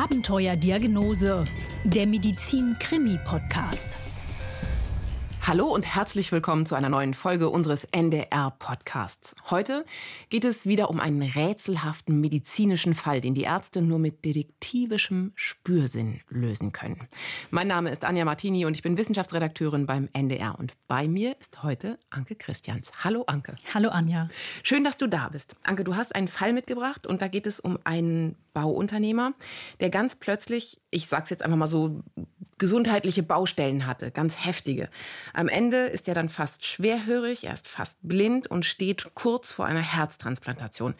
Abenteuerdiagnose, der Medizin-Krimi-Podcast. Hallo und herzlich willkommen zu einer neuen Folge unseres NDR-Podcasts. Heute geht es wieder um einen rätselhaften medizinischen Fall, den die Ärzte nur mit detektivischem Spürsinn lösen können. Mein Name ist Anja Martini und ich bin Wissenschaftsredakteurin beim NDR. Und bei mir ist heute Anke Christians. Hallo Anke. Hallo Anja. Schön, dass du da bist. Anke, du hast einen Fall mitgebracht und da geht es um einen Bauunternehmer, der ganz plötzlich, ich sag's jetzt einfach mal so, gesundheitliche Baustellen hatte, ganz heftige. Am Ende ist er dann fast schwerhörig, er ist fast blind und steht kurz vor einer Herztransplantation.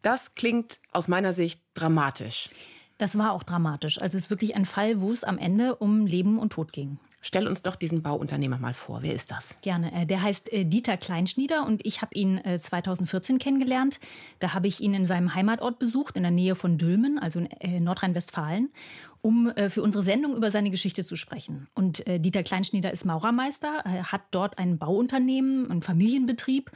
Das klingt aus meiner Sicht dramatisch. Das war auch dramatisch. Also es ist wirklich ein Fall, wo es am Ende um Leben und Tod ging. Stell uns doch diesen Bauunternehmer mal vor. Wer ist das? Gerne. Äh, der heißt äh, Dieter Kleinschnieder und ich habe ihn 2014 äh, kennengelernt. Da habe ich ihn in seinem Heimatort besucht, in der Nähe von Dülmen, also in Nordrhein-Westfalen, um für unsere Sendung über seine Geschichte zu sprechen. Und Dieter Kleinschnieder ist Maurermeister, hat dort ein Bauunternehmen, einen Familienbetrieb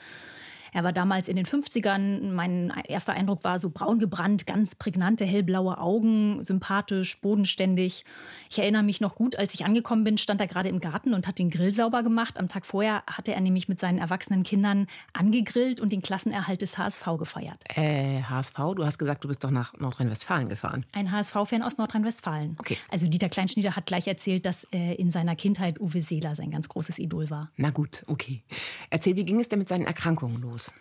er war damals in den 50ern. Mein erster Eindruck war so braun gebrannt, ganz prägnante, hellblaue Augen, sympathisch, bodenständig. Ich erinnere mich noch gut, als ich angekommen bin, stand er gerade im Garten und hat den Grill sauber gemacht. Am Tag vorher hatte er nämlich mit seinen erwachsenen Kindern angegrillt und den Klassenerhalt des HSV gefeiert. Äh, HSV? Du hast gesagt, du bist doch nach Nordrhein-Westfalen gefahren. Ein HSV-Fan aus Nordrhein-Westfalen. Okay. Also Dieter Kleinschnieder hat gleich erzählt, dass äh, in seiner Kindheit Uwe Seeler sein ganz großes Idol war. Na gut, okay. Erzähl, wie ging es denn mit seinen Erkrankungen los? Los?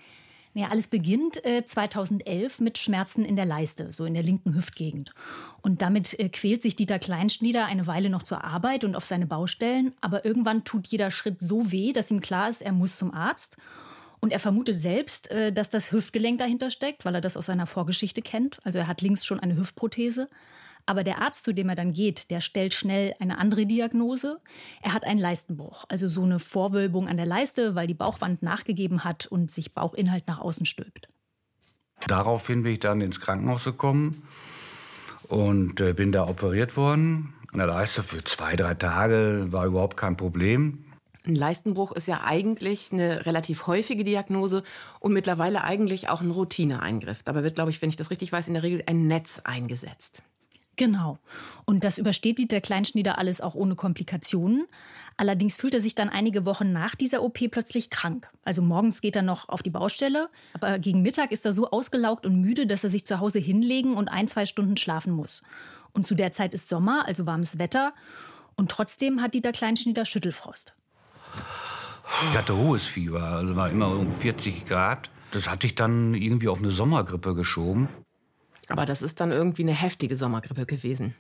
Ja, alles beginnt äh, 2011 mit Schmerzen in der Leiste, so in der linken Hüftgegend. Und damit äh, quält sich Dieter Kleinschnieder eine Weile noch zur Arbeit und auf seine Baustellen. Aber irgendwann tut jeder Schritt so weh, dass ihm klar ist, er muss zum Arzt. Und er vermutet selbst, äh, dass das Hüftgelenk dahinter steckt, weil er das aus seiner Vorgeschichte kennt. Also er hat links schon eine Hüftprothese. Aber der Arzt, zu dem er dann geht, der stellt schnell eine andere Diagnose. Er hat einen Leistenbruch, also so eine Vorwölbung an der Leiste, weil die Bauchwand nachgegeben hat und sich Bauchinhalt nach außen stülpt. Daraufhin bin ich dann ins Krankenhaus gekommen und äh, bin da operiert worden. An der Leiste für zwei, drei Tage war überhaupt kein Problem. Ein Leistenbruch ist ja eigentlich eine relativ häufige Diagnose und mittlerweile eigentlich auch ein Routineeingriff. Dabei wird, glaube ich, wenn ich das richtig weiß, in der Regel ein Netz eingesetzt. Genau. Und das übersteht Dieter Kleinschnieder alles auch ohne Komplikationen. Allerdings fühlt er sich dann einige Wochen nach dieser OP plötzlich krank. Also morgens geht er noch auf die Baustelle, aber gegen Mittag ist er so ausgelaugt und müde, dass er sich zu Hause hinlegen und ein, zwei Stunden schlafen muss. Und zu der Zeit ist Sommer, also warmes Wetter. Und trotzdem hat Dieter Kleinschnieder Schüttelfrost. Ich hatte hohes Fieber, also war immer um 40 Grad. Das hatte ich dann irgendwie auf eine Sommergrippe geschoben. Aber das ist dann irgendwie eine heftige Sommergrippe gewesen.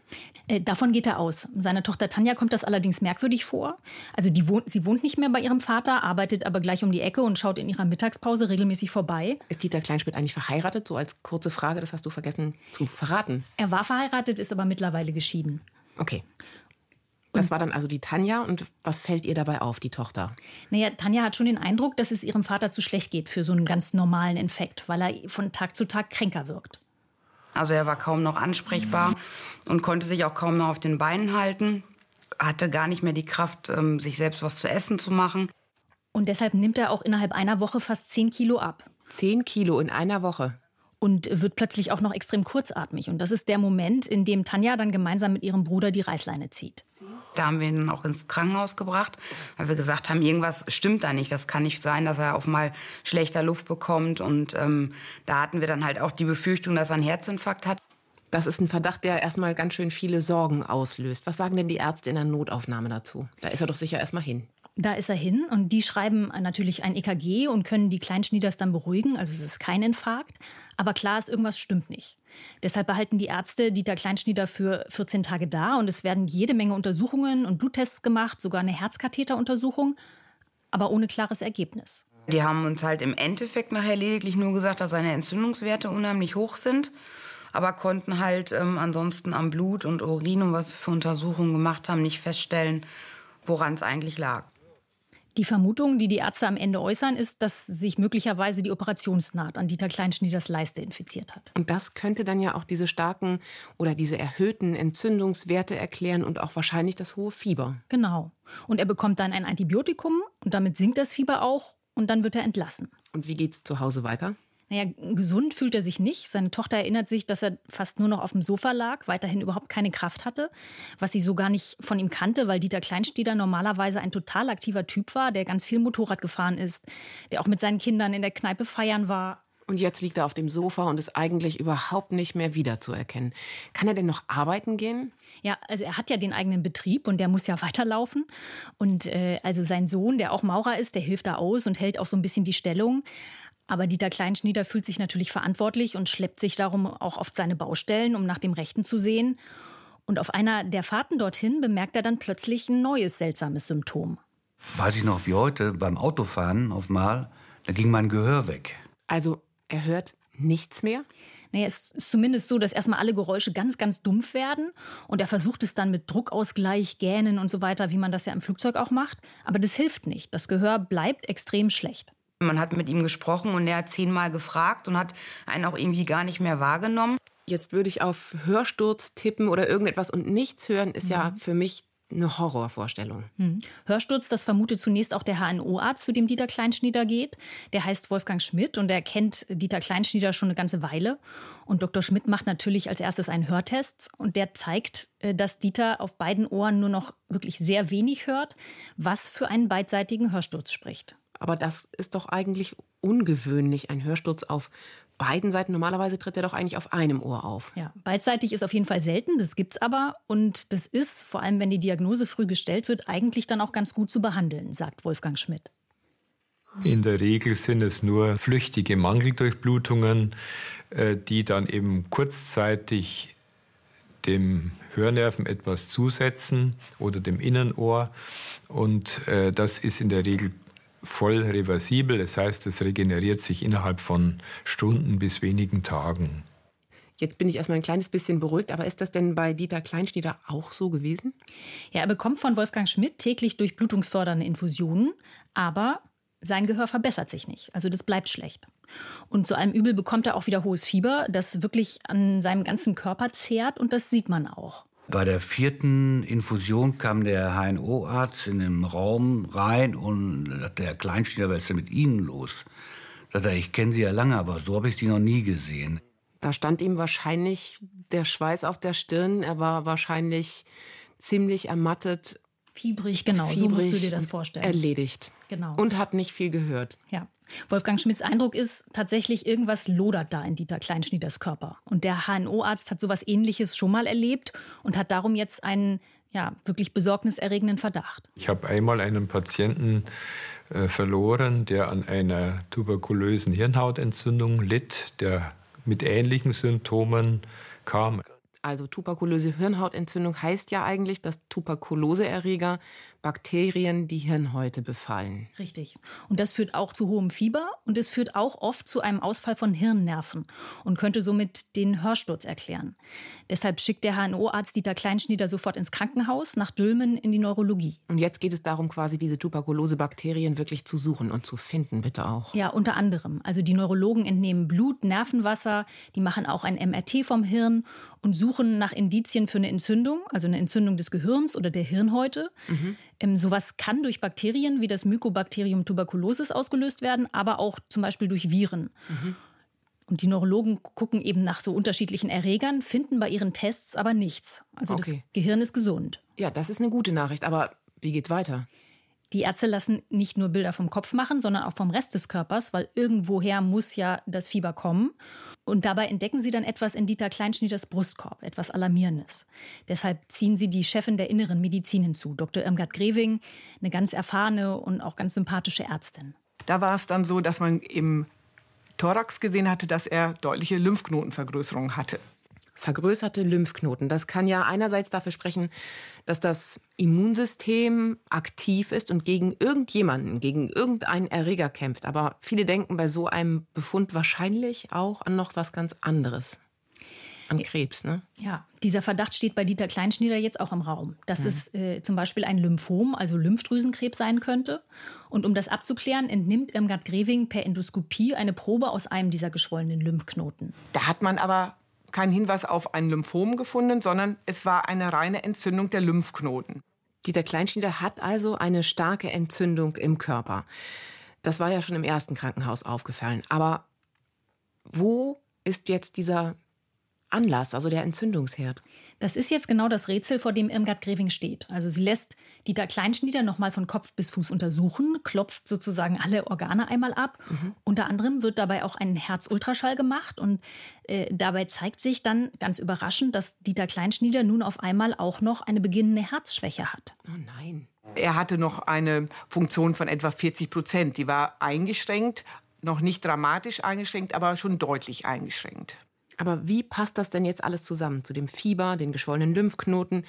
Äh, davon geht er aus. Seiner Tochter Tanja kommt das allerdings merkwürdig vor. Also die wohnt, sie wohnt nicht mehr bei ihrem Vater, arbeitet aber gleich um die Ecke und schaut in ihrer Mittagspause regelmäßig vorbei. Ist Dieter Kleinschmidt eigentlich verheiratet? So als kurze Frage, das hast du vergessen zu verraten. Er war verheiratet, ist aber mittlerweile geschieden. Okay. Das war dann also die Tanja. Und was fällt ihr dabei auf, die Tochter? Naja, Tanja hat schon den Eindruck, dass es ihrem Vater zu schlecht geht für so einen ganz normalen Infekt, weil er von Tag zu Tag kränker wirkt. Also er war kaum noch ansprechbar und konnte sich auch kaum noch auf den Beinen halten, hatte gar nicht mehr die Kraft, ähm, sich selbst was zu essen zu machen. Und deshalb nimmt er auch innerhalb einer Woche fast 10 Kilo ab. 10 Kilo in einer Woche? Und wird plötzlich auch noch extrem kurzatmig. Und das ist der Moment, in dem Tanja dann gemeinsam mit ihrem Bruder die Reißleine zieht. Da haben wir ihn auch ins Krankenhaus gebracht, weil wir gesagt haben, irgendwas stimmt da nicht. Das kann nicht sein, dass er auf mal schlechter Luft bekommt. Und ähm, da hatten wir dann halt auch die Befürchtung, dass er einen Herzinfarkt hat. Das ist ein Verdacht, der erstmal ganz schön viele Sorgen auslöst. Was sagen denn die Ärzte in der Notaufnahme dazu? Da ist er doch sicher erstmal hin. Da ist er hin und die schreiben natürlich ein EKG und können die Kleinschnieders dann beruhigen. Also es ist kein Infarkt. Aber klar ist, irgendwas stimmt nicht. Deshalb behalten die Ärzte Dieter Kleinschnieder für 14 Tage da und es werden jede Menge Untersuchungen und Bluttests gemacht, sogar eine Herzkatheteruntersuchung, aber ohne klares Ergebnis. Die haben uns halt im Endeffekt nachher lediglich nur gesagt, dass seine Entzündungswerte unheimlich hoch sind, aber konnten halt ähm, ansonsten am Blut und Urin und was für Untersuchungen gemacht haben, nicht feststellen, woran es eigentlich lag. Die Vermutung, die die Ärzte am Ende äußern, ist, dass sich möglicherweise die Operationsnaht an Dieter Kleinschnieders Leiste infiziert hat. Und das könnte dann ja auch diese starken oder diese erhöhten Entzündungswerte erklären und auch wahrscheinlich das hohe Fieber. Genau. Und er bekommt dann ein Antibiotikum und damit sinkt das Fieber auch und dann wird er entlassen. Und wie geht's zu Hause weiter? Naja, gesund fühlt er sich nicht. Seine Tochter erinnert sich, dass er fast nur noch auf dem Sofa lag, weiterhin überhaupt keine Kraft hatte, was sie so gar nicht von ihm kannte, weil Dieter Kleinsteder normalerweise ein total aktiver Typ war, der ganz viel Motorrad gefahren ist, der auch mit seinen Kindern in der Kneipe feiern war. Und jetzt liegt er auf dem Sofa und ist eigentlich überhaupt nicht mehr wiederzuerkennen. Kann er denn noch arbeiten gehen? Ja, also er hat ja den eigenen Betrieb und der muss ja weiterlaufen. Und äh, also sein Sohn, der auch Maurer ist, der hilft da aus und hält auch so ein bisschen die Stellung. Aber Dieter Kleinschnieder fühlt sich natürlich verantwortlich und schleppt sich darum auch auf seine Baustellen, um nach dem Rechten zu sehen. Und auf einer der Fahrten dorthin bemerkt er dann plötzlich ein neues seltsames Symptom. Weiß ich noch wie heute beim Autofahren auf Mal, da ging mein Gehör weg. Also er hört nichts mehr? Naja, es ist zumindest so, dass erstmal alle Geräusche ganz, ganz dumpf werden. Und er versucht es dann mit Druckausgleich, Gähnen und so weiter, wie man das ja im Flugzeug auch macht. Aber das hilft nicht. Das Gehör bleibt extrem schlecht. Man hat mit ihm gesprochen und er hat zehnmal gefragt und hat einen auch irgendwie gar nicht mehr wahrgenommen. Jetzt würde ich auf Hörsturz tippen oder irgendetwas und nichts hören, ist mhm. ja für mich eine Horrorvorstellung. Hm. Hörsturz, das vermutet zunächst auch der HNO-Arzt, zu dem Dieter Kleinschnieder geht. Der heißt Wolfgang Schmidt und er kennt Dieter Kleinschnieder schon eine ganze Weile. Und Dr. Schmidt macht natürlich als erstes einen Hörtest und der zeigt, äh, dass Dieter auf beiden Ohren nur noch wirklich sehr wenig hört, was für einen beidseitigen Hörsturz spricht. Aber das ist doch eigentlich ungewöhnlich, ein Hörsturz auf beiden Seiten. Normalerweise tritt er doch eigentlich auf einem Ohr auf. Ja, beidseitig ist auf jeden Fall selten, das gibt es aber. Und das ist, vor allem wenn die Diagnose früh gestellt wird, eigentlich dann auch ganz gut zu behandeln, sagt Wolfgang Schmidt. In der Regel sind es nur flüchtige Mangeldurchblutungen, äh, die dann eben kurzzeitig dem Hörnerven etwas zusetzen oder dem Innenohr. Und äh, das ist in der Regel voll reversibel. Das heißt, es regeneriert sich innerhalb von Stunden bis wenigen Tagen. Jetzt bin ich erstmal ein kleines bisschen beruhigt, aber ist das denn bei Dieter Kleinschnieder auch so gewesen? Ja, er bekommt von Wolfgang Schmidt täglich durchblutungsfördernde Infusionen, aber sein Gehör verbessert sich nicht. Also das bleibt schlecht. Und zu allem Übel bekommt er auch wieder hohes Fieber, das wirklich an seinem ganzen Körper zehrt und das sieht man auch. Bei der vierten Infusion kam der HNO-Arzt in den Raum rein und sagte, Herr Kleinsteiner, was ist denn mit Ihnen los? Sagte er, ich kenne Sie ja lange, aber so habe ich Sie noch nie gesehen. Da stand ihm wahrscheinlich der Schweiß auf der Stirn. Er war wahrscheinlich ziemlich ermattet. Fiebrig, genau, fiebrig so musst du dir das vorstellen. Erledigt. Genau. Und hat nicht viel gehört. Ja. Wolfgang Schmidts Eindruck ist tatsächlich, irgendwas lodert da in Dieter Kleinschnieders Körper. Und der HNO-Arzt hat sowas ähnliches schon mal erlebt und hat darum jetzt einen ja, wirklich besorgniserregenden Verdacht. Ich habe einmal einen Patienten äh, verloren, der an einer tuberkulösen Hirnhautentzündung litt, der mit ähnlichen Symptomen kam. Also tuberkulöse Hirnhautentzündung heißt ja eigentlich, dass Tuberkuloseerreger Bakterien die Hirnhäute befallen. Richtig. Und das führt auch zu hohem Fieber und es führt auch oft zu einem Ausfall von Hirnnerven und könnte somit den Hörsturz erklären. Deshalb schickt der HNO-Arzt Dieter Kleinschnieder sofort ins Krankenhaus nach Dülmen in die Neurologie. Und jetzt geht es darum, quasi diese Tuberkulose-Bakterien wirklich zu suchen und zu finden, bitte auch. Ja, unter anderem. Also die Neurologen entnehmen Blut, Nervenwasser, die machen auch ein MRT vom Hirn und suchen nach Indizien für eine Entzündung, also eine Entzündung des Gehirns oder der Hirnhäute. Mhm. Ähm, sowas kann durch Bakterien wie das Mycobacterium tuberculosis ausgelöst werden, aber auch zum Beispiel durch Viren. Mhm. Und die Neurologen gucken eben nach so unterschiedlichen Erregern, finden bei ihren Tests aber nichts. Also okay. das Gehirn ist gesund. Ja, das ist eine gute Nachricht. Aber wie geht's weiter? Die Ärzte lassen nicht nur Bilder vom Kopf machen, sondern auch vom Rest des Körpers, weil irgendwoher muss ja das Fieber kommen. Und dabei entdecken sie dann etwas in Dieter Kleinschnieders Brustkorb, etwas Alarmierendes. Deshalb ziehen sie die Chefin der inneren Medizin hinzu, Dr. Irmgard Greving, eine ganz erfahrene und auch ganz sympathische Ärztin. Da war es dann so, dass man im Thorax gesehen hatte, dass er deutliche Lymphknotenvergrößerungen hatte vergrößerte Lymphknoten. Das kann ja einerseits dafür sprechen, dass das Immunsystem aktiv ist und gegen irgendjemanden, gegen irgendeinen Erreger kämpft. Aber viele denken bei so einem Befund wahrscheinlich auch an noch was ganz anderes. An Krebs, ne? Ja, dieser Verdacht steht bei Dieter Kleinschnieder jetzt auch im Raum, dass mhm. es äh, zum Beispiel ein Lymphom, also Lymphdrüsenkrebs sein könnte. Und um das abzuklären, entnimmt Irmgard Greving per Endoskopie eine Probe aus einem dieser geschwollenen Lymphknoten. Da hat man aber kein Hinweis auf ein Lymphom gefunden, sondern es war eine reine Entzündung der Lymphknoten. Dieter Kleinschnieder hat also eine starke Entzündung im Körper. Das war ja schon im ersten Krankenhaus aufgefallen. Aber wo ist jetzt dieser Anlass, also der Entzündungsherd? Das ist jetzt genau das Rätsel, vor dem Irmgard Greving steht. Also sie lässt Dieter Kleinschnieder nochmal von Kopf bis Fuß untersuchen, klopft sozusagen alle Organe einmal ab. Mhm. Unter anderem wird dabei auch ein Herzultraschall gemacht und äh, dabei zeigt sich dann ganz überraschend, dass Dieter Kleinschnieder nun auf einmal auch noch eine beginnende Herzschwäche hat. Oh nein. Er hatte noch eine Funktion von etwa 40 Prozent. Die war eingeschränkt, noch nicht dramatisch eingeschränkt, aber schon deutlich eingeschränkt. Aber wie passt das denn jetzt alles zusammen? Zu dem Fieber, den geschwollenen Lymphknoten,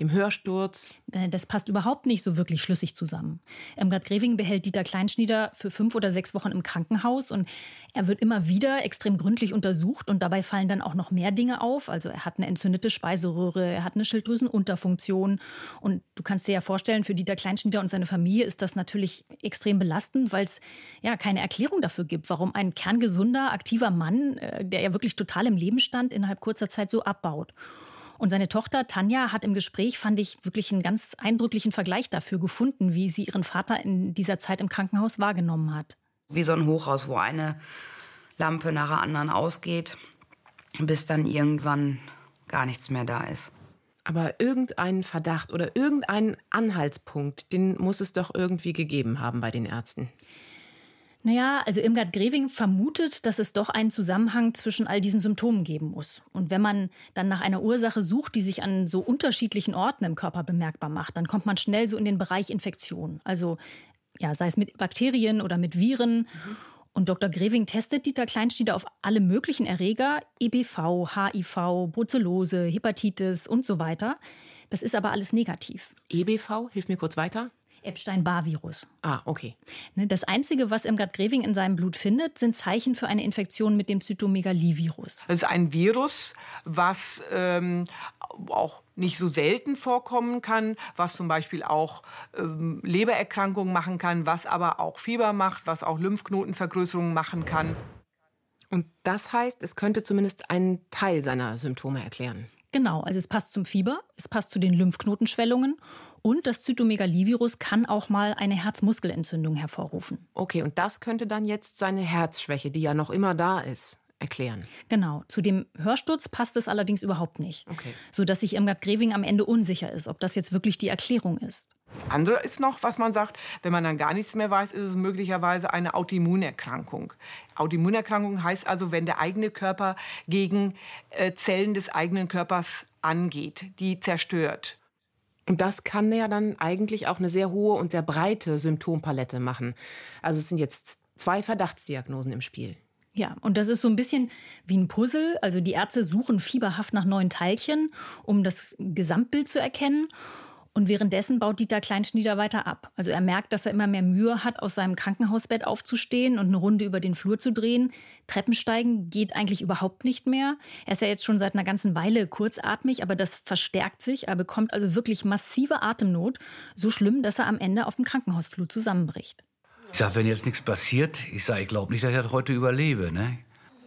dem Hörsturz? Äh, das passt überhaupt nicht so wirklich schlüssig zusammen. Irmgard Greving behält Dieter Kleinschnieder für fünf oder sechs Wochen im Krankenhaus und er wird immer wieder extrem gründlich untersucht und dabei fallen dann auch noch mehr Dinge auf. Also er hat eine entzündete Speiseröhre, er hat eine Schilddrüsenunterfunktion und du kannst dir ja vorstellen, für Dieter Kleinschnieder und seine Familie ist das natürlich extrem belastend, weil es ja keine Erklärung dafür gibt, warum ein kerngesunder, aktiver Mann, äh, der ja wirklich total im Leben stand, innerhalb kurzer Zeit so abbaut. Und seine Tochter Tanja hat im Gespräch, fand ich, wirklich einen ganz eindrücklichen Vergleich dafür gefunden, wie sie ihren Vater in dieser Zeit im Krankenhaus wahrgenommen hat. Wie so ein Hochhaus, wo eine Lampe nach der anderen ausgeht, bis dann irgendwann gar nichts mehr da ist. Aber irgendeinen Verdacht oder irgendeinen Anhaltspunkt, den muss es doch irgendwie gegeben haben bei den Ärzten. Naja, also Irmgard Greving vermutet, dass es doch einen Zusammenhang zwischen all diesen Symptomen geben muss. Und wenn man dann nach einer Ursache sucht, die sich an so unterschiedlichen Orten im Körper bemerkbar macht, dann kommt man schnell so in den Bereich Infektion. Also ja, sei es mit Bakterien oder mit Viren. Und Dr. Greving testet Dieter Kleinstieder auf alle möglichen Erreger, EBV, HIV, Brucellose, Hepatitis und so weiter. Das ist aber alles negativ. EBV, hilf mir kurz weiter. Epstein-Barr-Virus. Ah, okay. Ne, das Einzige, was Irmgard Greving in seinem Blut findet, sind Zeichen für eine Infektion mit dem Zytomegalie-Virus. Das ist ein Virus, was ähm, auch nicht so selten vorkommen kann, was zum Beispiel auch ähm, Lebererkrankungen machen kann, was aber auch Fieber macht, was auch Lymphknotenvergrößerungen machen kann. Und das heißt, es könnte zumindest einen Teil seiner Symptome erklären. Genau, also es passt zum Fieber, es passt zu den Lymphknotenschwellungen und das Zytomegalievirus kann auch mal eine Herzmuskelentzündung hervorrufen. Okay, und das könnte dann jetzt seine Herzschwäche, die ja noch immer da ist, erklären. Genau. Zu dem Hörsturz passt es allerdings überhaupt nicht. Okay. Sodass sich Irmgard Greving am Ende unsicher ist, ob das jetzt wirklich die Erklärung ist. Das andere ist noch, was man sagt, wenn man dann gar nichts mehr weiß, ist es möglicherweise eine Autoimmunerkrankung. Autoimmunerkrankung heißt also, wenn der eigene Körper gegen äh, Zellen des eigenen Körpers angeht, die zerstört. Und das kann ja dann eigentlich auch eine sehr hohe und sehr breite Symptompalette machen. Also es sind jetzt zwei Verdachtsdiagnosen im Spiel. Ja, und das ist so ein bisschen wie ein Puzzle. Also die Ärzte suchen fieberhaft nach neuen Teilchen, um das Gesamtbild zu erkennen. Und währenddessen baut Dieter Kleinschnieder weiter ab. Also er merkt, dass er immer mehr Mühe hat, aus seinem Krankenhausbett aufzustehen und eine Runde über den Flur zu drehen. Treppensteigen geht eigentlich überhaupt nicht mehr. Er ist ja jetzt schon seit einer ganzen Weile kurzatmig, aber das verstärkt sich. Er bekommt also wirklich massive Atemnot. So schlimm, dass er am Ende auf dem Krankenhausflur zusammenbricht. Ich sage, wenn jetzt nichts passiert, ich sage, ich glaube nicht, dass ich das heute überlebe. Ne?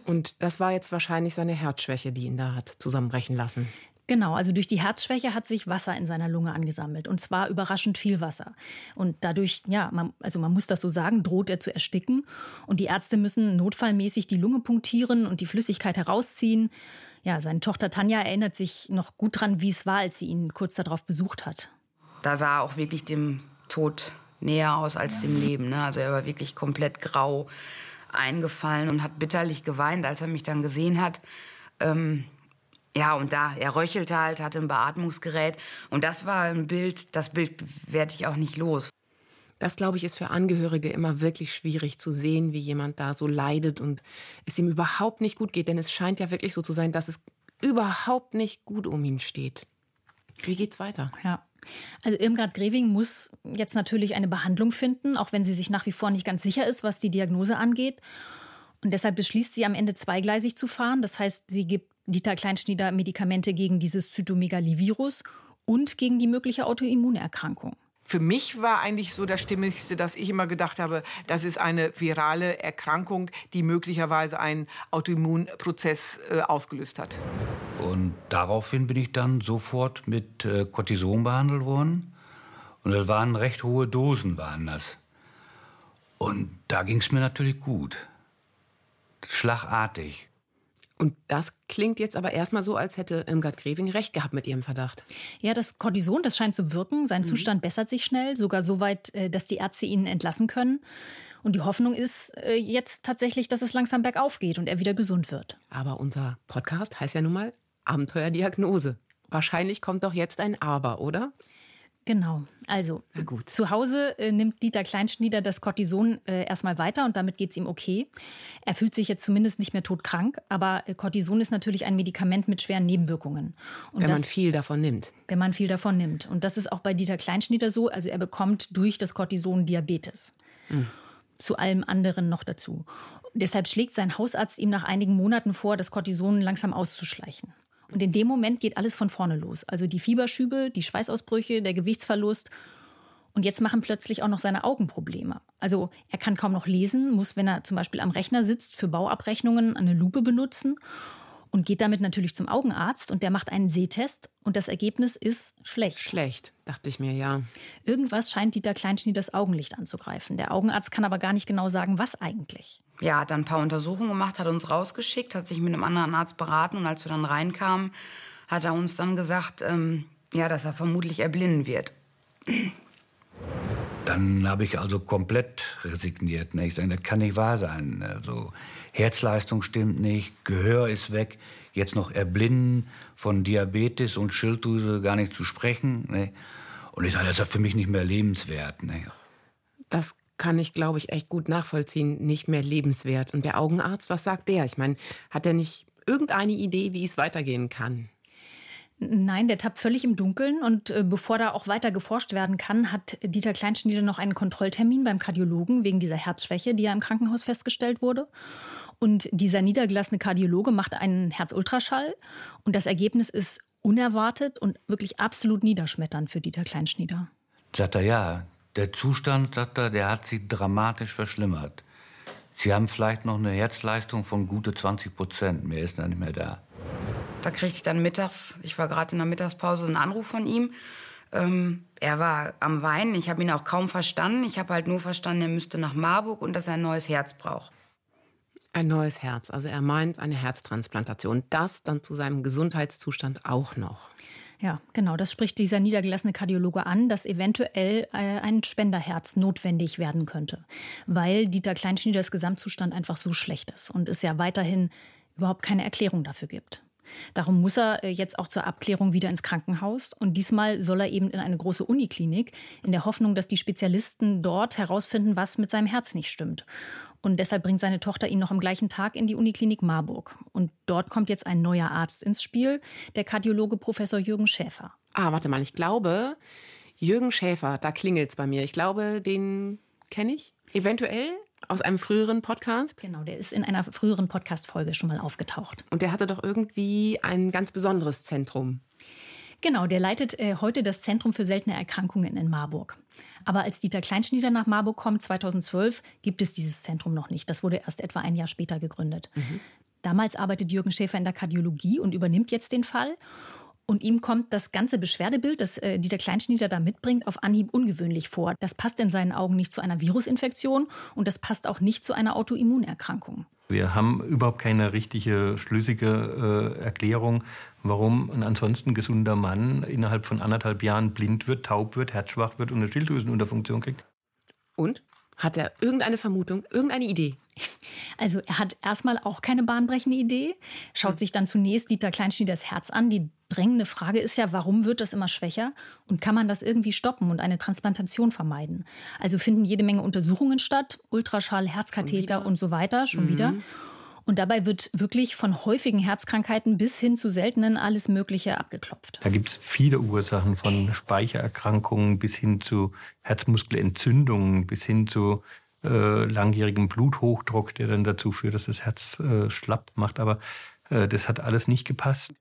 Und das war jetzt wahrscheinlich seine Herzschwäche, die ihn da hat zusammenbrechen lassen. Genau, also durch die Herzschwäche hat sich Wasser in seiner Lunge angesammelt und zwar überraschend viel Wasser. Und dadurch, ja, man, also man muss das so sagen, droht er zu ersticken. Und die Ärzte müssen notfallmäßig die Lunge punktieren und die Flüssigkeit herausziehen. Ja, seine Tochter Tanja erinnert sich noch gut dran, wie es war, als sie ihn kurz darauf besucht hat. Da sah er auch wirklich dem Tod näher aus als dem Leben. Ne? Also er war wirklich komplett grau eingefallen und hat bitterlich geweint, als er mich dann gesehen hat. Ähm, ja, und da, er röchelte halt, hatte ein Beatmungsgerät. Und das war ein Bild, das Bild werde ich auch nicht los. Das, glaube ich, ist für Angehörige immer wirklich schwierig zu sehen, wie jemand da so leidet und es ihm überhaupt nicht gut geht. Denn es scheint ja wirklich so zu sein, dass es überhaupt nicht gut um ihn steht. Wie geht's weiter? Ja. Also Irmgard Greving muss jetzt natürlich eine Behandlung finden, auch wenn sie sich nach wie vor nicht ganz sicher ist, was die Diagnose angeht. Und deshalb beschließt sie am Ende zweigleisig zu fahren. Das heißt, sie gibt Dieter Kleinschnieder Medikamente gegen dieses Zytomegalie-Virus und gegen die mögliche Autoimmunerkrankung. Für mich war eigentlich so das Stimmigste, dass ich immer gedacht habe, das ist eine virale Erkrankung, die möglicherweise einen Autoimmunprozess äh, ausgelöst hat. Und daraufhin bin ich dann sofort mit äh, Cortison behandelt worden. Und das waren recht hohe Dosen, waren das. Und da ging es mir natürlich gut. Schlagartig. Und das klingt jetzt aber erstmal so, als hätte Irmgard Greving recht gehabt mit ihrem Verdacht. Ja, das Cortison, das scheint zu wirken. Sein mhm. Zustand bessert sich schnell, sogar so weit, äh, dass die Ärzte ihn entlassen können. Und die Hoffnung ist äh, jetzt tatsächlich, dass es langsam bergauf geht und er wieder gesund wird. Aber unser Podcast heißt ja nun mal Abenteuerdiagnose. Wahrscheinlich kommt doch jetzt ein Aber, oder? Genau. Also zu Hause äh, nimmt Dieter Kleinschnieder das Cortison äh, erstmal weiter und damit geht es ihm okay. Er fühlt sich jetzt zumindest nicht mehr todkrank, aber äh, Cortison ist natürlich ein Medikament mit schweren Nebenwirkungen. Und wenn das, man viel davon nimmt. Wenn man viel davon nimmt. Und das ist auch bei Dieter Kleinschnieder so. Also er bekommt durch das Cortison Diabetes. Mhm. Zu allem anderen noch dazu. Deshalb schlägt sein Hausarzt ihm nach einigen Monaten vor, das Cortison langsam auszuschleichen. Und in dem Moment geht alles von vorne los. Also die Fieberschübe, die Schweißausbrüche, der Gewichtsverlust. Und jetzt machen plötzlich auch noch seine Augen Probleme. Also er kann kaum noch lesen, muss, wenn er zum Beispiel am Rechner sitzt, für Bauabrechnungen eine Lupe benutzen und geht damit natürlich zum Augenarzt und der macht einen Sehtest und das Ergebnis ist schlecht. Schlecht, dachte ich mir, ja. Irgendwas scheint Dieter Kleinschnie das Augenlicht anzugreifen. Der Augenarzt kann aber gar nicht genau sagen, was eigentlich. Ja, hat dann ein paar Untersuchungen gemacht, hat uns rausgeschickt, hat sich mit einem anderen Arzt beraten und als wir dann reinkamen, hat er uns dann gesagt, ähm, ja, dass er vermutlich erblinden wird. Dann habe ich also komplett resigniert. Ne? Ich sage, das kann nicht wahr sein. Also Herzleistung stimmt nicht, Gehör ist weg, jetzt noch erblinden, von Diabetes und Schilddrüse gar nicht zu sprechen. Ne? Und ich sage, das ist für mich nicht mehr lebenswert. Ne? Das kann ich, glaube ich, echt gut nachvollziehen, nicht mehr lebenswert. Und der Augenarzt, was sagt der? Ich meine, hat er nicht irgendeine Idee, wie es weitergehen kann? Nein, der tappt völlig im Dunkeln. Und äh, bevor da auch weiter geforscht werden kann, hat Dieter Kleinschnieder noch einen Kontrolltermin beim Kardiologen wegen dieser Herzschwäche, die ja im Krankenhaus festgestellt wurde. Und dieser niedergelassene Kardiologe macht einen Herzultraschall. Und das Ergebnis ist unerwartet und wirklich absolut niederschmetternd für Dieter Kleinschnieder. Sagt er, ja, der Zustand, sagt er, der hat sich dramatisch verschlimmert. Sie haben vielleicht noch eine Herzleistung von gute 20 Prozent. Mehr ist da nicht mehr da. Da kriegte ich dann mittags, ich war gerade in der Mittagspause, einen Anruf von ihm. Ähm, er war am Weinen. Ich habe ihn auch kaum verstanden. Ich habe halt nur verstanden, er müsste nach Marburg und dass er ein neues Herz braucht. Ein neues Herz. Also er meint eine Herztransplantation. Das dann zu seinem Gesundheitszustand auch noch. Ja, genau. Das spricht dieser niedergelassene Kardiologe an, dass eventuell äh, ein Spenderherz notwendig werden könnte, weil Dieter Kleinschnieders Gesamtzustand einfach so schlecht ist und es ja weiterhin überhaupt keine Erklärung dafür gibt. Darum muss er äh, jetzt auch zur Abklärung wieder ins Krankenhaus. Und diesmal soll er eben in eine große Uniklinik, in der Hoffnung, dass die Spezialisten dort herausfinden, was mit seinem Herz nicht stimmt. Und deshalb bringt seine Tochter ihn noch am gleichen Tag in die Uniklinik Marburg. Und dort kommt jetzt ein neuer Arzt ins Spiel, der Kardiologe Professor Jürgen Schäfer. Ah, warte mal, ich glaube, Jürgen Schäfer, da klingelt es bei mir. Ich glaube, den kenne ich. Eventuell aus einem früheren Podcast? Genau, der ist in einer früheren Podcast-Folge schon mal aufgetaucht. Und der hatte doch irgendwie ein ganz besonderes Zentrum. Genau, der leitet äh, heute das Zentrum für seltene Erkrankungen in Marburg. Aber als Dieter Kleinschnieder nach Marburg kommt, 2012, gibt es dieses Zentrum noch nicht. Das wurde erst etwa ein Jahr später gegründet. Mhm. Damals arbeitet Jürgen Schäfer in der Kardiologie und übernimmt jetzt den Fall. Und ihm kommt das ganze Beschwerdebild, das äh, Dieter Kleinschnieder da mitbringt, auf Anhieb ungewöhnlich vor. Das passt in seinen Augen nicht zu einer Virusinfektion und das passt auch nicht zu einer Autoimmunerkrankung. Wir haben überhaupt keine richtige, schlüssige äh, Erklärung, warum ein ansonsten gesunder Mann innerhalb von anderthalb Jahren blind wird, taub wird, herzschwach wird und eine Schilddrüsenunterfunktion kriegt. Und? Hat er irgendeine Vermutung, irgendeine Idee? Also er hat erstmal auch keine bahnbrechende Idee, schaut hm. sich dann zunächst Dieter Kleinschnieders Herz an. Die drängende Frage ist ja, warum wird das immer schwächer und kann man das irgendwie stoppen und eine Transplantation vermeiden? Also finden jede Menge Untersuchungen statt, Ultraschall, Herzkatheter und so weiter, schon mhm. wieder. Und dabei wird wirklich von häufigen Herzkrankheiten bis hin zu seltenen alles Mögliche abgeklopft. Da gibt es viele Ursachen von Speichererkrankungen bis hin zu Herzmuskelentzündungen, bis hin zu äh, langjährigem Bluthochdruck, der dann dazu führt, dass das Herz äh, schlapp macht. Aber äh, das hat alles nicht gepasst.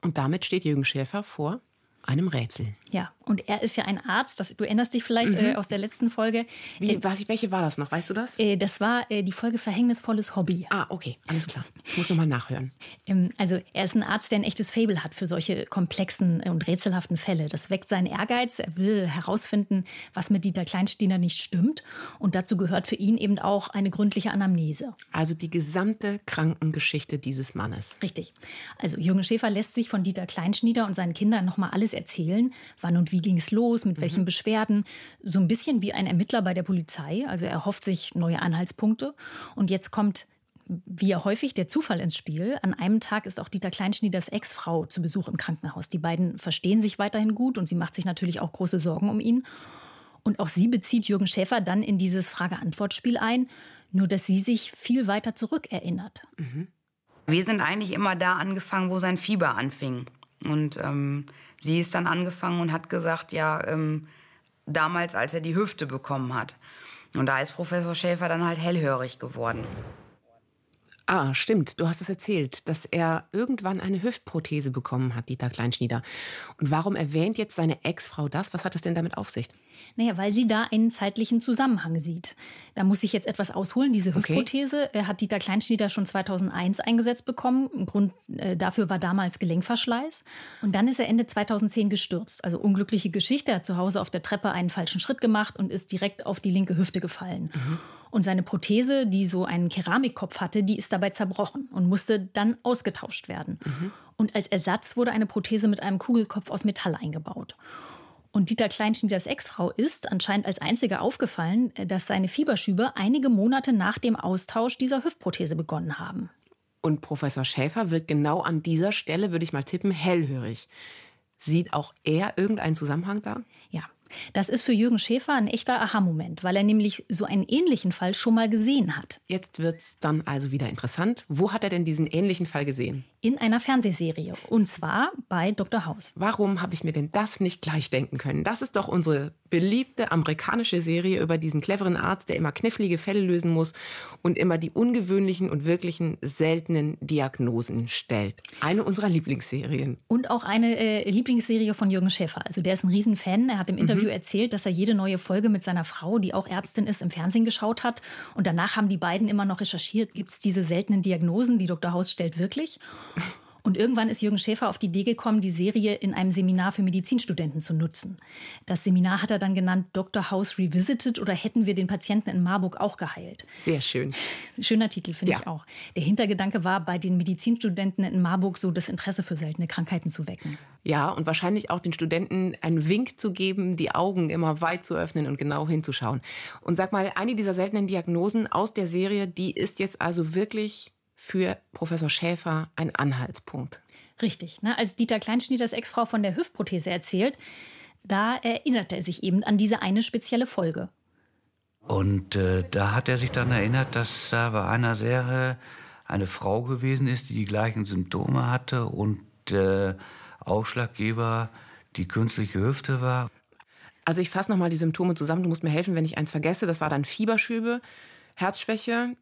Und damit steht Jürgen Schäfer vor? Einem Rätsel. Ja, und er ist ja ein Arzt, das, du erinnerst dich vielleicht mhm. äh, aus der letzten Folge. Wie, äh, was, welche war das noch? Weißt du das? Äh, das war äh, die Folge Verhängnisvolles Hobby. Ah, okay, alles klar. Ich muss nochmal nachhören. Ähm, also er ist ein Arzt, der ein echtes Fable hat für solche komplexen und rätselhaften Fälle. Das weckt seinen Ehrgeiz. Er will herausfinden, was mit Dieter Kleinsteiner nicht stimmt. Und dazu gehört für ihn eben auch eine gründliche Anamnese. Also die gesamte Krankengeschichte dieses Mannes. Richtig. Also Jürgen Schäfer lässt sich von Dieter Kleinschnieder und seinen Kindern nochmal alles erzählen. Wann und wie ging es los, mit welchen mhm. Beschwerden. So ein bisschen wie ein Ermittler bei der Polizei. Also er hofft sich neue Anhaltspunkte. Und jetzt kommt wie ja häufig der Zufall ins Spiel. An einem Tag ist auch Dieter Kleinschnieders Ex-Frau zu Besuch im Krankenhaus. Die beiden verstehen sich weiterhin gut und sie macht sich natürlich auch große Sorgen um ihn. Und auch sie bezieht Jürgen Schäfer dann in dieses Frage-Antwort-Spiel ein, nur dass sie sich viel weiter zurückerinnert. Mhm. Wir sind eigentlich immer da angefangen, wo sein Fieber anfing. Und ähm, sie ist dann angefangen und hat gesagt, ja, ähm, damals, als er die Hüfte bekommen hat. Und da ist Professor Schäfer dann halt hellhörig geworden. Ah, stimmt. Du hast es erzählt, dass er irgendwann eine Hüftprothese bekommen hat, Dieter Kleinschnieder. Und warum erwähnt jetzt seine Ex-Frau das? Was hat es denn damit auf sich? Naja, weil sie da einen zeitlichen Zusammenhang sieht. Da muss ich jetzt etwas ausholen. Diese Hüftprothese okay. Äh, hat Dieter Kleinschnieder schon 2001 eingesetzt bekommen. Ein Grund äh, dafür war damals Gelenkverschleiß. Und dann ist er Ende 2010 gestürzt. Also unglückliche Geschichte. Er hat zu Hause auf der Treppe einen falschen Schritt gemacht und ist direkt auf die linke Hüfte gefallen. Mhm. Und seine Prothese, die so einen Keramikkopf hatte, die ist dabei zerbrochen und musste dann ausgetauscht werden. Mhm. Und als Ersatz wurde eine Prothese mit einem Kugelkopf aus Metall eingebaut. Und Dieter Kleinschnieders Ex-Frau ist anscheinend als einziger aufgefallen, dass seine Fieberschübe einige Monate nach dem Austausch dieser Hüftprothese begonnen haben. Und Professor Schäfer wird genau an dieser Stelle, würde ich mal tippen, hellhörig. Sieht auch er irgendeinen Zusammenhang da? Ja, das ist für Jürgen Schäfer ein echter Aha-Moment, weil er nämlich so einen ähnlichen Fall schon mal gesehen hat. Jetzt wird es dann also wieder interessant. Wo hat er denn diesen ähnlichen Fall gesehen? In einer Fernsehserie. Und zwar bei Dr. House. Warum habe ich mir denn das nicht gleich denken können? Das ist doch unsere beliebte amerikanische Serie über diesen cleveren Arzt, der immer knifflige Fälle lösen muss und immer die ungewöhnlichen und wirklichen seltenen Diagnosen stellt. Eine unserer Lieblingsserien. Und auch eine äh, Lieblingsserie von Jürgen Schäfer. Also der ist ein Riesenfan. Er hat im Interview mhm. erzählt, dass er jede neue Folge mit seiner Frau, die auch Ärztin ist, im Fernsehen geschaut hat. Und danach haben die beiden immer noch recherchiert, gibt es diese seltenen Diagnosen, die Dr. Haus stellt wirklich. Und irgendwann ist Jürgen Schäfer auf die Idee gekommen, die Serie in einem Seminar für Medizinstudenten zu nutzen. Das Seminar hat er dann genannt Dr. House Revisited oder hätten wir den Patienten in Marburg auch geheilt. Sehr schön. Schöner Titel, finde ja. ich auch. Der Hintergedanke war, bei den Medizinstudenten in Marburg so das Interesse für seltene Krankheiten zu wecken. Ja, und wahrscheinlich auch den Studenten einen Wink zu geben, die Augen immer weit zu öffnen und genau hinzuschauen. Und sag mal, eine dieser seltenen Diagnosen aus der Serie, die ist jetzt also wirklich für Professor Schäfer ein Anhaltspunkt. Richtig. Ne? Als Dieter Kleinschnieders Ex-Frau von der Hüftprothese erzählt, da erinnerte er sich eben an diese eine spezielle Folge. Und äh, da hat er sich dann erinnert, dass da bei einer Serie eine Frau gewesen ist, die die gleichen Symptome hatte und äh, Ausschlaggeber die künstliche Hüfte war. Also ich fasse nochmal die Symptome zusammen. Du musst mir helfen, wenn ich eins vergesse. Das war dann Fieberschübe, Herzschwäche,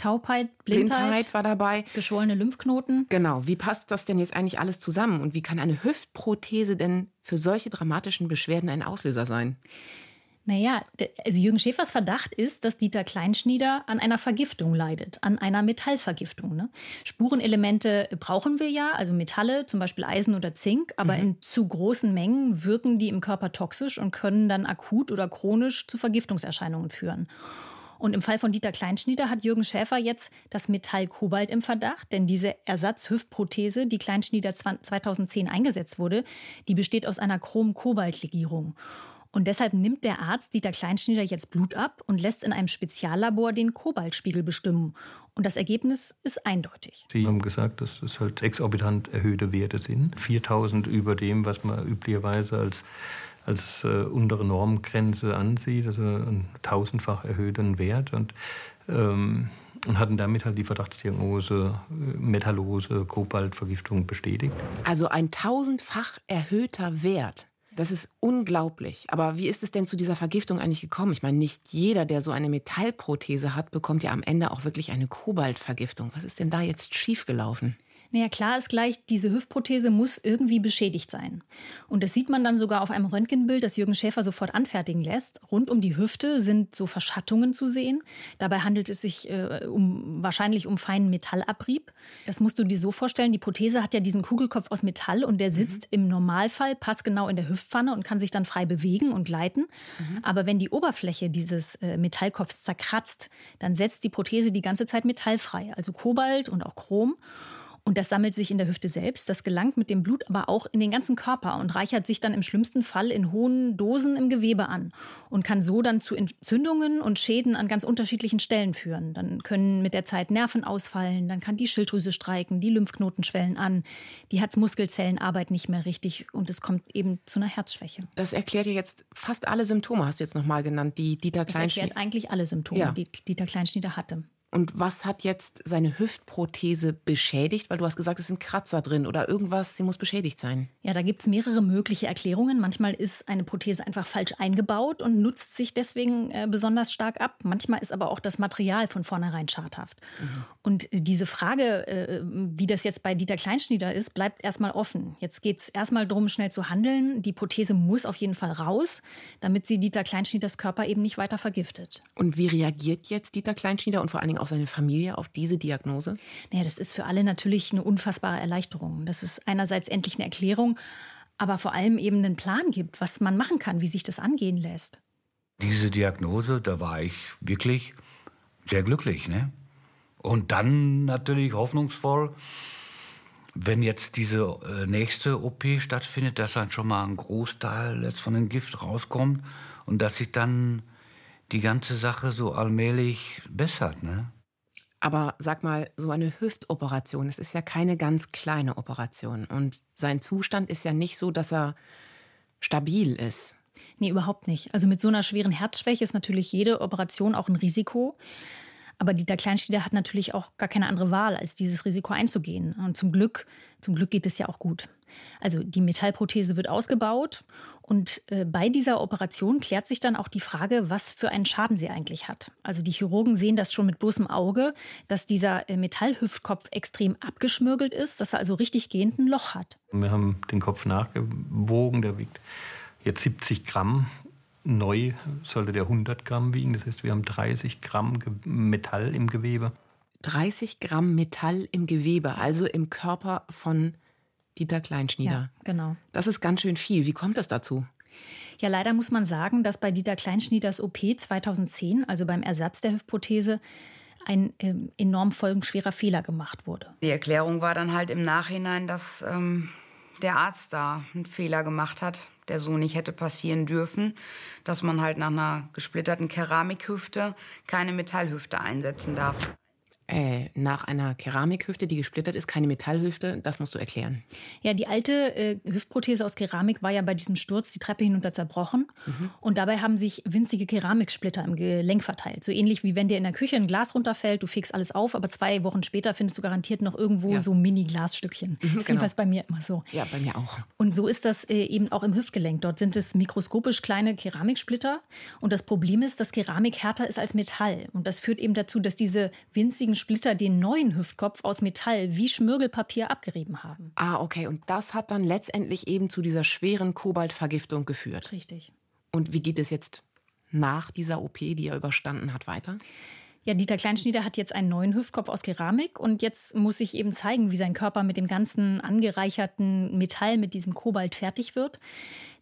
Taubheit, Blindheit, Blindheit war dabei. Geschwollene Lymphknoten. Genau. Wie passt das denn jetzt eigentlich alles zusammen? Und wie kann eine Hüftprothese denn für solche dramatischen Beschwerden ein Auslöser sein? Naja, also Jürgen Schäfers Verdacht ist, dass Dieter Kleinschnieder an einer Vergiftung leidet, an einer Metallvergiftung. Ne? Spurenelemente brauchen wir ja, also Metalle, zum Beispiel Eisen oder Zink, aber mhm. in zu großen Mengen wirken die im Körper toxisch und können dann akut oder chronisch zu Vergiftungserscheinungen führen. Und im Fall von Dieter Kleinschnieder hat Jürgen Schäfer jetzt das Metall Kobalt im Verdacht, denn diese Ersatzhüftprothese, die Kleinschnieder 2010 eingesetzt wurde, die besteht aus einer Chrom-Kobalt-Legierung. Und deshalb nimmt der Arzt Dieter Kleinschnieder jetzt Blut ab und lässt in einem Speziallabor den Kobaltspiegel bestimmen. Und das Ergebnis ist eindeutig. Sie haben gesagt, dass es halt exorbitant erhöhte Werte sind. 4000 über dem, was man üblicherweise als als äh, untere Normgrenze ansieht, also einen tausendfach erhöhten Wert und, ähm, und hatten damit halt die Verdachtsdiagnose äh, Metallose, Kobaltvergiftung bestätigt. Also ein tausendfach erhöhter Wert. Das ist unglaublich. Aber wie ist es denn zu dieser Vergiftung eigentlich gekommen? Ich meine, nicht jeder, der so eine Metallprothese hat, bekommt ja am Ende auch wirklich eine Kobaltvergiftung. Was ist denn da jetzt schiefgelaufen? Naja, klar ist gleich, diese Hüftprothese muss irgendwie beschädigt sein. Und das sieht man dann sogar auf einem Röntgenbild, das Jürgen Schäfer sofort anfertigen lässt. Rund um die Hüfte sind so Verschattungen zu sehen. Dabei handelt es sich äh, um, wahrscheinlich um feinen Metallabrieb. Das musst du dir so vorstellen, die Prothese hat ja diesen Kugelkopf aus Metall und der sitzt mhm. im Normalfall passgenau in der Hüftpfanne und kann sich dann frei bewegen und gleiten. Mhm. Aber wenn die Oberfläche dieses äh, Metallkopfs zerkratzt, dann setzt die Prothese die ganze Zeit metallfrei, also Kobalt und auch Chrom. Und das sammelt sich in der Hüfte selbst. Das gelangt mit dem Blut aber auch in den ganzen Körper und reichert sich dann im schlimmsten Fall in hohen Dosen im Gewebe an und kann so dann zu Entzündungen und Schäden an ganz unterschiedlichen Stellen führen. Dann können mit der Zeit Nerven ausfallen, dann kann die Schilddrüse streiken, die Lymphknoten schwellen an, die Herzmuskelzellen arbeiten nicht mehr richtig und es kommt eben zu einer Herzschwäche. Das erklärt ja jetzt fast alle Symptome, hast du jetzt nochmal genannt, die Dieter Kleinschnieder. Das erklärt eigentlich alle Symptome, ja. die Dieter Kleinschnieder hatte. Und was hat jetzt seine Hüftprothese beschädigt? Weil du hast gesagt, es sind Kratzer drin oder irgendwas, sie muss beschädigt sein. Ja, da gibt es mehrere mögliche Erklärungen. Manchmal ist eine Prothese einfach falsch eingebaut und nutzt sich deswegen äh, besonders stark ab. Manchmal ist aber auch das Material von vornherein schadhaft. Mhm. Und diese Frage, äh, wie das jetzt bei Dieter Kleinschnieder ist, bleibt erstmal offen. Jetzt geht es erstmal darum, schnell zu handeln. Die Prothese muss auf jeden Fall raus, damit sie Dieter Kleinschnieders Körper eben nicht weiter vergiftet. Und wie reagiert jetzt Dieter Kleinschnieder und vor allen Dingen auch seine Familie auf diese Diagnose? Naja, das ist für alle natürlich eine unfassbare Erleichterung. Das ist einerseits endlich eine Erklärung, aber vor allem eben einen Plan gibt, was man machen kann, wie sich das angehen lässt. Diese Diagnose, da war ich wirklich sehr glücklich. Ne? Und dann natürlich hoffnungsvoll, wenn jetzt diese äh, nächste OP stattfindet, dass dann schon mal ein Großteil jetzt von dem Gift rauskommt und dass sich dann die ganze Sache so allmählich bessert. Ne? Aber sag mal, so eine Hüftoperation, es ist ja keine ganz kleine Operation. Und sein Zustand ist ja nicht so, dass er stabil ist. Nee, überhaupt nicht. Also mit so einer schweren Herzschwäche ist natürlich jede Operation auch ein Risiko. Aber Dieter Kleinstieder hat natürlich auch gar keine andere Wahl, als dieses Risiko einzugehen. Und zum Glück, zum Glück geht es ja auch gut. Also die Metallprothese wird ausgebaut und äh, bei dieser Operation klärt sich dann auch die Frage, was für einen Schaden sie eigentlich hat. Also die Chirurgen sehen das schon mit bloßem Auge, dass dieser äh, Metallhüftkopf extrem abgeschmürgelt ist, dass er also richtig gehend ein Loch hat. Wir haben den Kopf nachgewogen, der wiegt jetzt 70 Gramm. Neu sollte der 100 Gramm wiegen, das heißt, wir haben 30 Gramm Metall im Gewebe. 30 Gramm Metall im Gewebe, also im Körper von Dieter Kleinschnieder. Ja, genau. Das ist ganz schön viel. Wie kommt es dazu? Ja, leider muss man sagen, dass bei Dieter Kleinschnieders OP 2010, also beim Ersatz der Hüftprothese, ein äh, enorm folgenschwerer Fehler gemacht wurde. Die Erklärung war dann halt im Nachhinein, dass ähm, der Arzt da einen Fehler gemacht hat, der so nicht hätte passieren dürfen, dass man halt nach einer gesplitterten Keramikhüfte keine Metallhüfte einsetzen darf äh, nach einer Keramikhüfte, die gesplittert ist, keine Metallhüfte? Das musst du erklären. Ja, die alte äh, Hüftprothese aus Keramik war ja bei diesem Sturz die Treppe hinunter zerbrochen. Mhm. Und dabei haben sich winzige Keramiksplitter im Gelenk verteilt. So ähnlich wie wenn dir in der Küche ein Glas runterfällt, du fegst alles auf, aber zwei Wochen später findest du garantiert noch irgendwo ja. so Mini-Glasstückchen. Mhm, das ist genau. bei mir immer so. Ja, bei mir auch. Und so ist das äh, eben auch im Hüftgelenk. Dort sind es mikroskopisch kleine Keramiksplitter. Und das Problem ist, dass Keramik härter ist als Metall. Und das führt eben dazu, dass diese winzigen Splitter den neuen Hüftkopf aus Metall wie Schmirgelpapier abgerieben haben. Ah, okay. Und das hat dann letztendlich eben zu dieser schweren Kobaltvergiftung geführt. Richtig. Und wie geht es jetzt nach dieser OP, die er überstanden hat, weiter? Ja, Dieter Kleinschnieder hat jetzt einen neuen Hüftkopf aus Keramik und jetzt muss ich eben zeigen, wie sein Körper mit dem ganzen angereicherten Metall, mit diesem Kobalt fertig wird.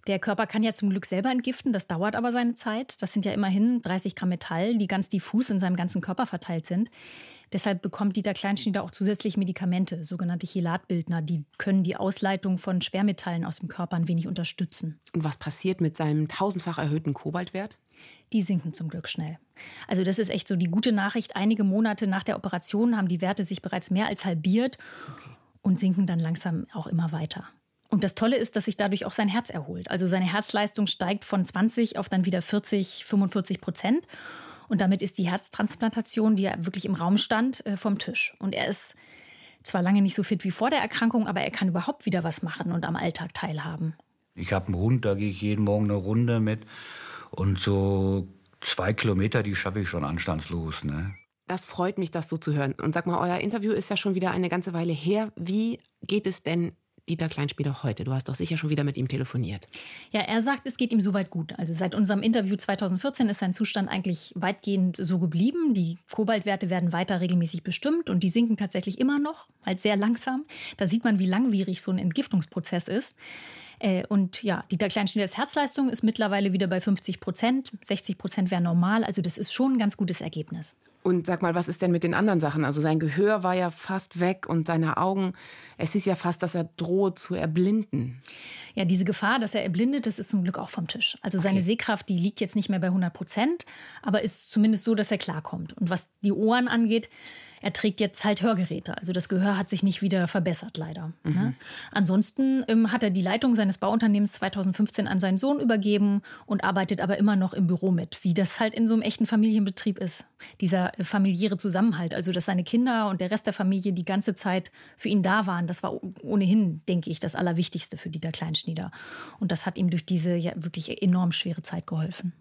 Der Körper kann ja zum Glück selber entgiften, das dauert aber seine Zeit. Das sind ja immerhin 30 Gramm Metall, die ganz diffus in seinem ganzen Körper verteilt sind. Deshalb bekommt Dieter Kleinschnieder auch zusätzlich Medikamente, sogenannte Chelatbildner. Die können die Ausleitung von Schwermetallen aus dem Körper ein wenig unterstützen. Und was passiert mit seinem tausendfach erhöhten Kobaltwert? Die sinken zum Glück schnell. Also das ist echt so die gute Nachricht. Einige Monate nach der Operation haben die Werte sich bereits mehr als halbiert okay. und sinken dann langsam auch immer weiter. Und das Tolle ist, dass sich dadurch auch sein Herz erholt. Also seine Herzleistung steigt von 20 auf dann wieder 40, 45 Prozent. Und damit ist die Herztransplantation, die ja wirklich im Raum stand, äh, vom Tisch. Und er ist zwar lange nicht so fit wie vor der Erkrankung, aber er kann überhaupt wieder was machen und am Alltag teilhaben. Ich habe einen Hund, da gehe ich jeden Morgen eine Runde mit. Und so zwei Kilometer, die schaffe ich schon anstandslos. Ne? Das freut mich, das so zu hören. Und sag mal, euer Interview ist ja schon wieder eine ganze Weile her. Wie geht es denn Dieter Kleinspieler heute? Du hast doch sicher schon wieder mit ihm telefoniert. Ja, er sagt, es geht ihm soweit gut. Also seit unserem Interview 2014 ist sein Zustand eigentlich weitgehend so geblieben. Die Kobaltwerte werden weiter regelmäßig bestimmt und die sinken tatsächlich immer noch, halt sehr langsam. Da sieht man, wie langwierig so ein Entgiftungsprozess ist. Äh, und ja, Dieter Kleinschnieders Herzleistung ist mittlerweile wieder bei 50 Prozent. 60 Prozent wäre normal. Also das ist schon ein ganz gutes Ergebnis. Und sag mal, was ist denn mit den anderen Sachen? Also sein Gehör war ja fast weg und seine Augen, es ist ja fast, dass er droht zu erblinden. Ja, diese Gefahr, dass er erblindet, das ist zum Glück auch vom Tisch. Also seine Sehkraft, die liegt jetzt nicht mehr bei 100 Prozent, aber ist zumindest so, dass er klarkommt. Und was die Ohren angeht, er trägt jetzt halt Hörgeräte. Also das Gehör hat sich nicht wieder verbessert, leider. Mhm. Ne? Ansonsten ähm, hat er die Leitung seines Bauunternehmens 2015 an seinen Sohn übergeben und arbeitet aber immer noch im Büro mit, wie das halt in so einem echten Familienbetrieb ist. Dieser äh, familiäre Zusammenhalt, also dass seine Kinder und der Rest der Familie die ganze Zeit für ihn da waren, das war ohnehin, denke ich, das Allerwichtigste für Dieter Kleinschnieder. Und das hat ihm durch diese ja wirklich enorm schwere Zeit geholfen.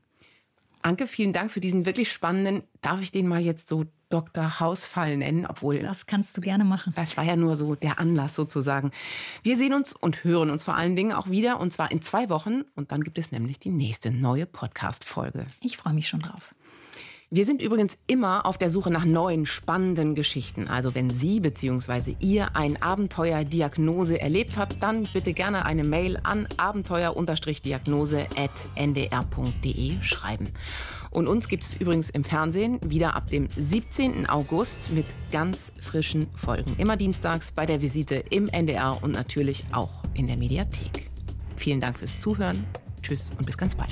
Anke, vielen Dank für diesen wirklich spannenden, darf ich den mal jetzt so Dr. Hausfall nennen, obwohl. Das kannst du gerne machen. Das war ja nur so der Anlass sozusagen. Wir sehen uns und hören uns vor allen Dingen auch wieder und zwar in zwei Wochen und dann gibt es nämlich die nächste neue Podcast-Folge. Ich freue mich schon drauf. Wir sind übrigens immer auf der Suche nach neuen, spannenden Geschichten. Also wenn Sie bzw. ihr ein Abenteuerdiagnose erlebt habt, dann bitte gerne eine Mail an abenteuer-diagnose.ndr.de schreiben. Und uns gibt es übrigens im Fernsehen wieder ab dem 17. August mit ganz frischen Folgen. Immer dienstags bei der Visite im NDR und natürlich auch in der Mediathek. Vielen Dank fürs Zuhören. Tschüss und bis ganz bald.